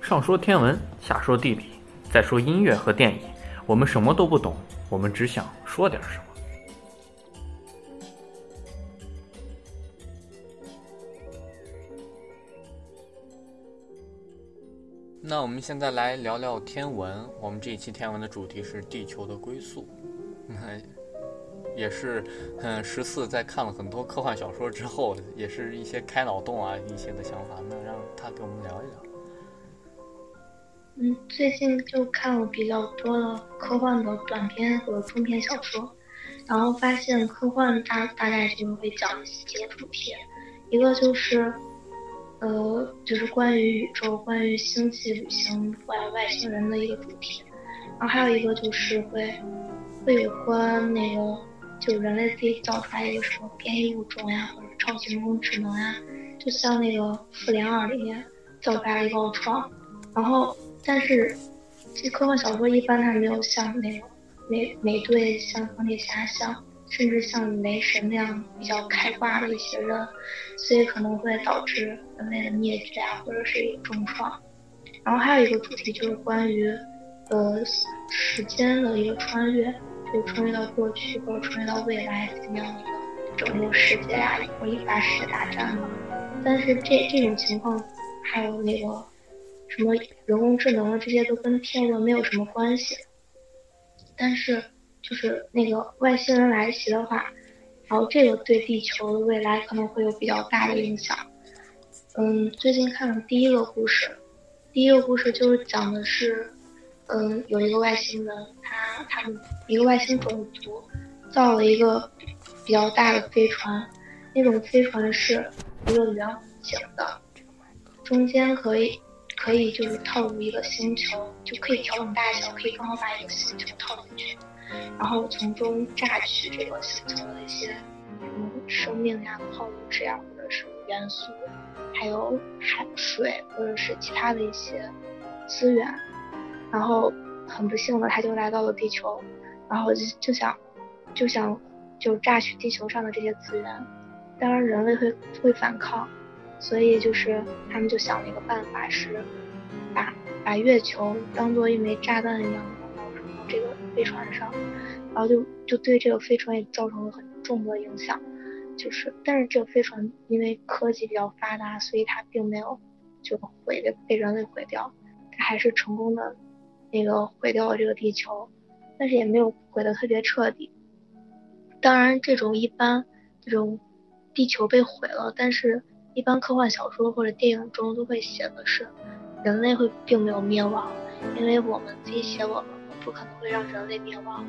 上说天文，下说地理，再说音乐和电影，我们什么都不懂，我们只想说点什么。那我们现在来聊聊天文。我们这一期天文的主题是地球的归宿。你 看也是，嗯，十四在看了很多科幻小说之后，也是一些开脑洞啊，一些的想法。那让他给我们聊一聊。嗯，最近就看了比较多的科幻的短篇和中篇小说，然后发现科幻大大概就会讲几个主题，一个就是，呃，就是关于宇宙、关于星际旅行、外外星人的一个主题，然后还有一个就是会，会有关那个，就人类自己造出来一个什么变异物种呀，或者超级人工智能呀，就像那个《复联二》里面造出来一个奥创，然后。但是，这科幻小说一般它没有像那种美美队、像钢铁侠、像甚至像雷神那样比较开挂的一些人，所以可能会导致人类的灭绝啊，或者是一个重创。然后还有一个主题就是关于呃时间的一个穿越，就穿越到过去或者穿越到未来怎么样一个拯救世界啊，或者引发世界大战嘛。但是这这种情况还有那个。什么人工智能啊，这些都跟天文没有什么关系。但是就是那个外星人来袭的话，然后这个对地球的未来可能会有比较大的影响。嗯，最近看了第一个故事，第一个故事就是讲的是，嗯，有一个外星人，他他们一个外星种族造了一个比较大的飞船，那种飞船是一个圆形的，中间可以。可以就是套入一个星球，就可以调整大小，可以刚好把一个星球套进去，然后从中榨取这个星球的一些什么生命呀、矿物质呀，或者是元素，还有海水或者是其他的一些资源。然后很不幸的，他就来到了地球，然后就就想就想就榨取地球上的这些资源。当然人类会会反抗。所以就是他们就想了一个办法，是把把月球当做一枚炸弹一样扔到这个飞船上，然后就就对这个飞船也造成了很重的影响。就是，但是这个飞船因为科技比较发达，所以它并没有就毁的被人类毁掉，它还是成功的那个毁掉了这个地球，但是也没有毁的特别彻底。当然，这种一般这种地球被毁了，但是。一般科幻小说或者电影中都会写的是，人类会并没有灭亡，因为我们自己写我们，不可能会让人类灭亡，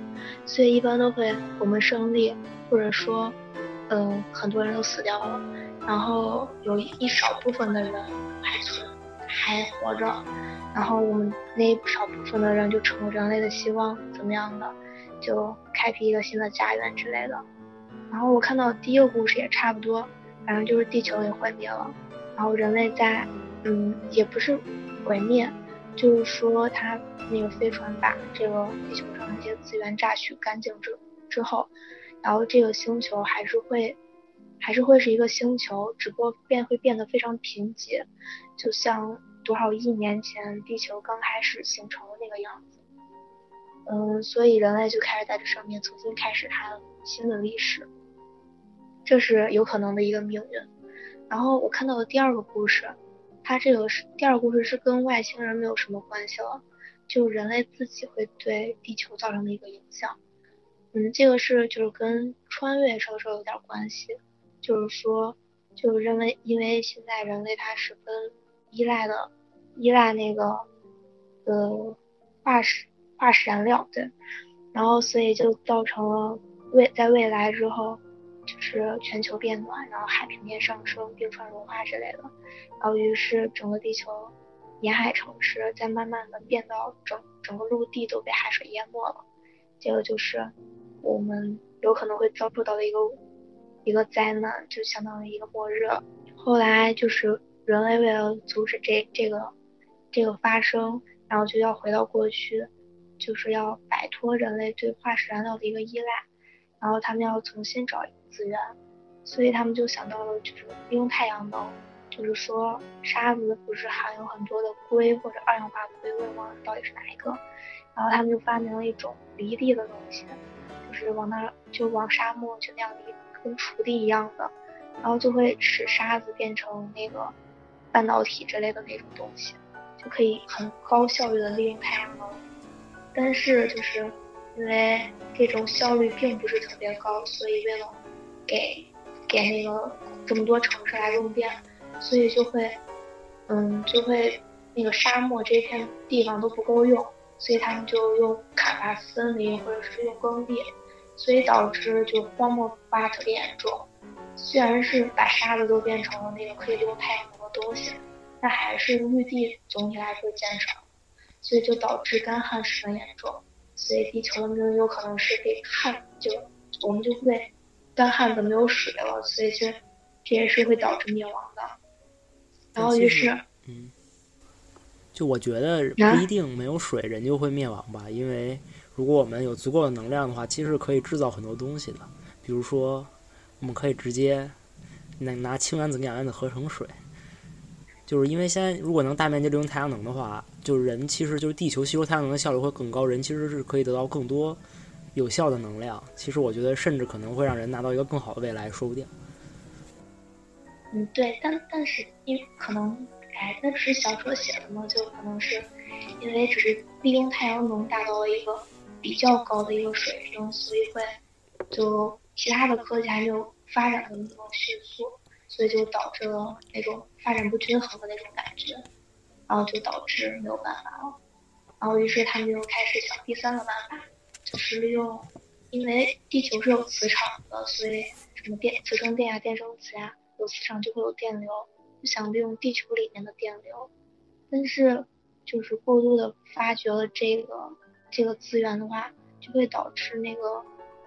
所以一般都会我们胜利，或者说，嗯，很多人都死掉了，然后有一少部分的人还存还活着，然后我们那一少部分的人就成了人类的希望，怎么样的，就开辟一个新的家园之类的。然后我看到第一个故事也差不多。反正就是地球也毁灭了，然后人类在，嗯，也不是毁灭，就是说他那个飞船把这个地球上的一些资源榨取干净之之后，然后这个星球还是会，还是会是一个星球，只不过变会变得非常贫瘠，就像多少亿年前地球刚开始形成的那个样子，嗯，所以人类就开始在这上面重新开始它新的历史。这是有可能的一个命运。然后我看到的第二个故事，它这个是第二个故事是跟外星人没有什么关系了，就人类自己会对地球造成的一个影响。嗯，这个是就是跟穿越稍稍有点关系，就是说，就认为因为现在人类它十分依赖的依赖那个呃化石化石燃料，对，然后所以就造成了未在未来之后。就是全球变暖，然后海平面上升、冰川融化之类的，然后于是整个地球沿海城市在慢慢的变到整整个陆地都被海水淹没了，这个就是我们有可能会遭受到的一个一个灾难，就相当于一个末日。后来就是人类为了阻止这这个这个发生，然后就要回到过去，就是要摆脱人类对化石燃料的一个依赖，然后他们要重新找。资源所以他们就想到了就是利用太阳能，就是说沙子不是含有很多的硅或者二氧化硅，我也忘了到底是哪一个。然后他们就发明了一种离地的东西，就是往那就往沙漠就那样离，跟锄地一样的，然后就会使沙子变成那个半导体之类的那种东西，就可以很高效率的利用太阳能。但是就是因为这种效率并不是特别高，所以为了给给那个这么多城市来用电，所以就会嗯就会那个沙漠这片地方都不够用，所以他们就用砍伐森林或者是用耕地，所以导致就荒漠化特别严重。虽然是把沙子都变成了那个可以利用太阳能的东西，但还是绿地总体来说减少。所以就导致干旱十分严重，所以地球的命运有可能是被旱，就我们就会干旱的没有水了，所以这这也是会导致灭亡的。然后于是，嗯，就我觉得不一定没有水人就会灭亡吧，因为如果我们有足够的能量的话，其实可以制造很多东西的，比如说我们可以直接拿拿氢原子跟氧原子合成水。就是因为现在，如果能大面积利用太阳能的话，就是人其实就是地球吸收太阳能的效率会更高，人其实是可以得到更多有效的能量。其实我觉得，甚至可能会让人拿到一个更好的未来，说不定。嗯，对，但但是因为可能，哎，那只是小说写的嘛，就可能是因为只是利用太阳能达到了一个比较高的一个水平，所以会就其他的科技还没有发展的那么迅速。所以就导致了那种发展不均衡的那种感觉，然后就导致没有办法了，然后于是他们就开始想第三个办法，就是利用，因为地球是有磁场的，所以什么电磁生电啊、电生磁呀，有磁场就会有电流，就想利用地球里面的电流，但是就是过度的发掘了这个这个资源的话，就会导致那个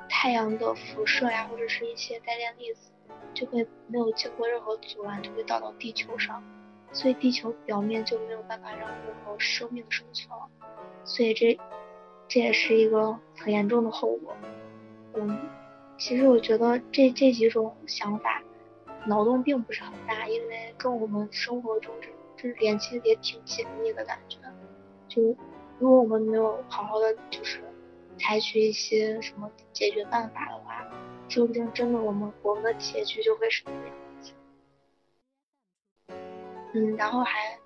太阳的辐射呀，或者是一些带电粒子。就会没有经过任何阻拦就会到到地球上，所以地球表面就没有办法让任何生命生存，所以这这也是一个很严重的后果。嗯，其实我觉得这这几种想法脑洞并不是很大，因为跟我们生活中这这联系也挺紧密的感觉。就如果我们没有好好的就是采取一些什么解决办法的话。说不定真的，我们我们的结局就会是那样子。嗯，然后还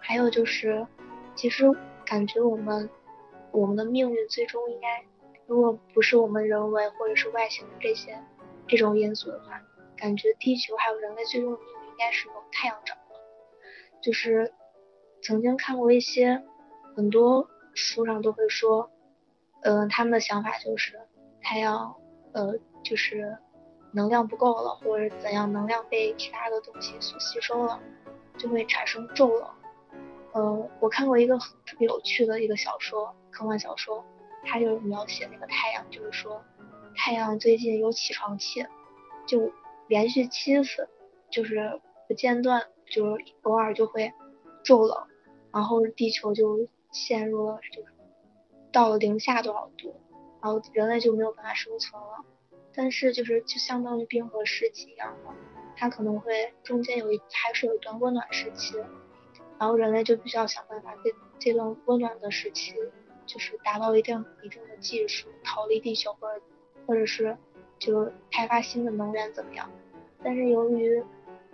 还有就是，其实感觉我们我们的命运最终应该，如果不是我们人为或者是外星的这些这种因素的话，感觉地球还有人类最终的命运应该是由太阳掌握。就是曾经看过一些很多书上都会说，嗯，他们的想法就是太阳，呃。就是能量不够了，或者怎样，能量被其他的东西所吸收了，就会产生骤冷。呃，我看过一个特别有趣的一个小说，科幻小说，它就描写那个太阳，就是说太阳最近有起床气，就连续七次，就是不间断，就是偶尔就会骤冷，然后地球就陷入了，就是到了零下多少度，然后人类就没有办法生存了。但是就是就相当于冰河时期一样的，它可能会中间有一还是有一段温暖时期，然后人类就必须要想办法在这段温暖的时期，就是达到一定一定的技术，逃离地球或者或者是就开发新的能源怎么样？但是由于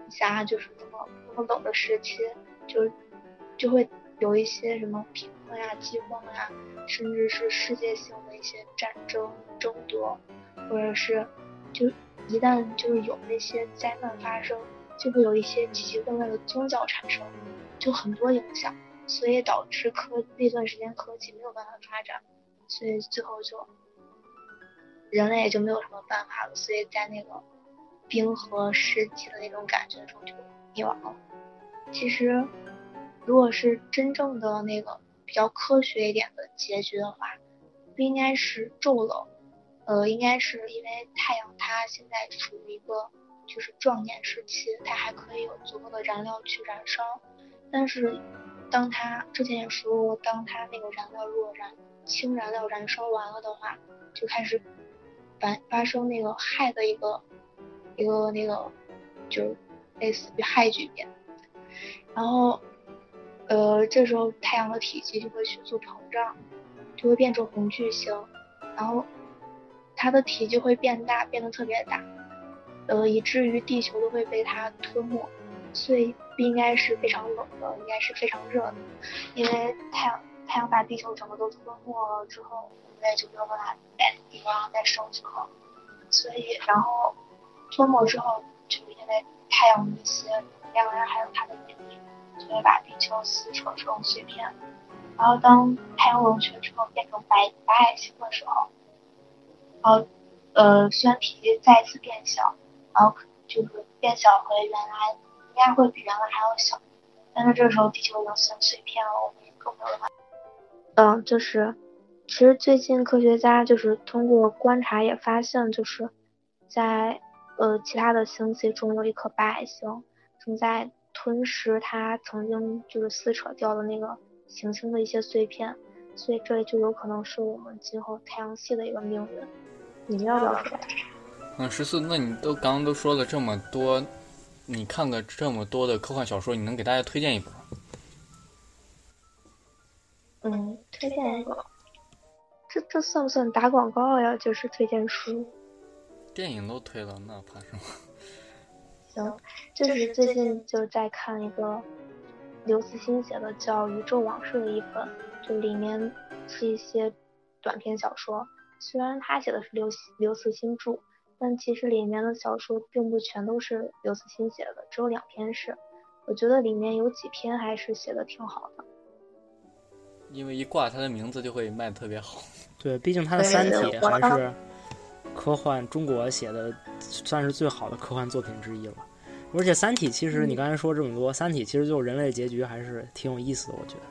你想就是那么那么冷的时期，就就会有一些什么贫困呀、饥荒呀，甚至是世界性的一些战争争夺。或者是，就一旦就是有那些灾难发生，就会有一些奇奇怪怪的宗教产生，就很多影响，所以导致科那段时间科技没有办法发展，所以最后就人类也就没有什么办法了，所以在那个冰河时期的那种感觉中就灭亡了。其实，如果是真正的那个比较科学一点的结局的话，不应该是骤冷。呃，应该是因为太阳它现在处于一个就是壮年时期，它还可以有足够的燃料去燃烧。但是，当它之前也说过，当它那个燃料如果燃氢燃料燃烧完了的话，就开始发发生那个氦的一个一个那个，就是类似于氦聚变。然后，呃，这时候太阳的体积就会迅速膨胀，就会变成红巨星，然后它的体积会变大，变得特别大，呃，以至于地球都会被它吞没。所以不应该是非常冷的，应该是非常热的，因为太阳太阳把地球整个都吞没了之后，人类就没有办法在地方再生存了。所以，然后吞没之后，就因为太阳的一些能量呀，还有它的引力，就会把地球撕扯成碎片。然后，当太阳冷却之后变成白白矮星的时候，然后呃，虽然体积再次变小，然后就是变小回原来，应该会比原来还要小。但是这时候地球已经撕成碎片了，我们也更没有办法。嗯，就是。其实最近科学家就是通过观察也发现，就是在呃其他的星系中有一颗白矮星正在吞噬它曾经就是撕扯掉的那个行星的一些碎片，所以这就有可能是我们今后太阳系的一个命运。你们要不要说？嗯，十四，那你都刚刚都说了这么多，你看了这么多的科幻小说，你能给大家推荐一本？嗯，推荐一个。这这算不算打广告呀？就是推荐书，电影都推了，那怕什么？行，就是最近就在看一个刘慈欣写的叫《宇宙往事》的一本，就里面是一些短篇小说。虽然他写的是刘刘慈欣著，但其实里面的小说并不全都是刘慈欣写的，只有两篇是。我觉得里面有几篇还是写的挺好的。因为一挂他的名字就会卖的特别好。对，毕竟他的《三体》还是科幻中国写的，算是最好的科幻作品之一了。而且《三体》其实你刚才说这么多，《三体》其实就人类结局还是挺有意思的，我觉得。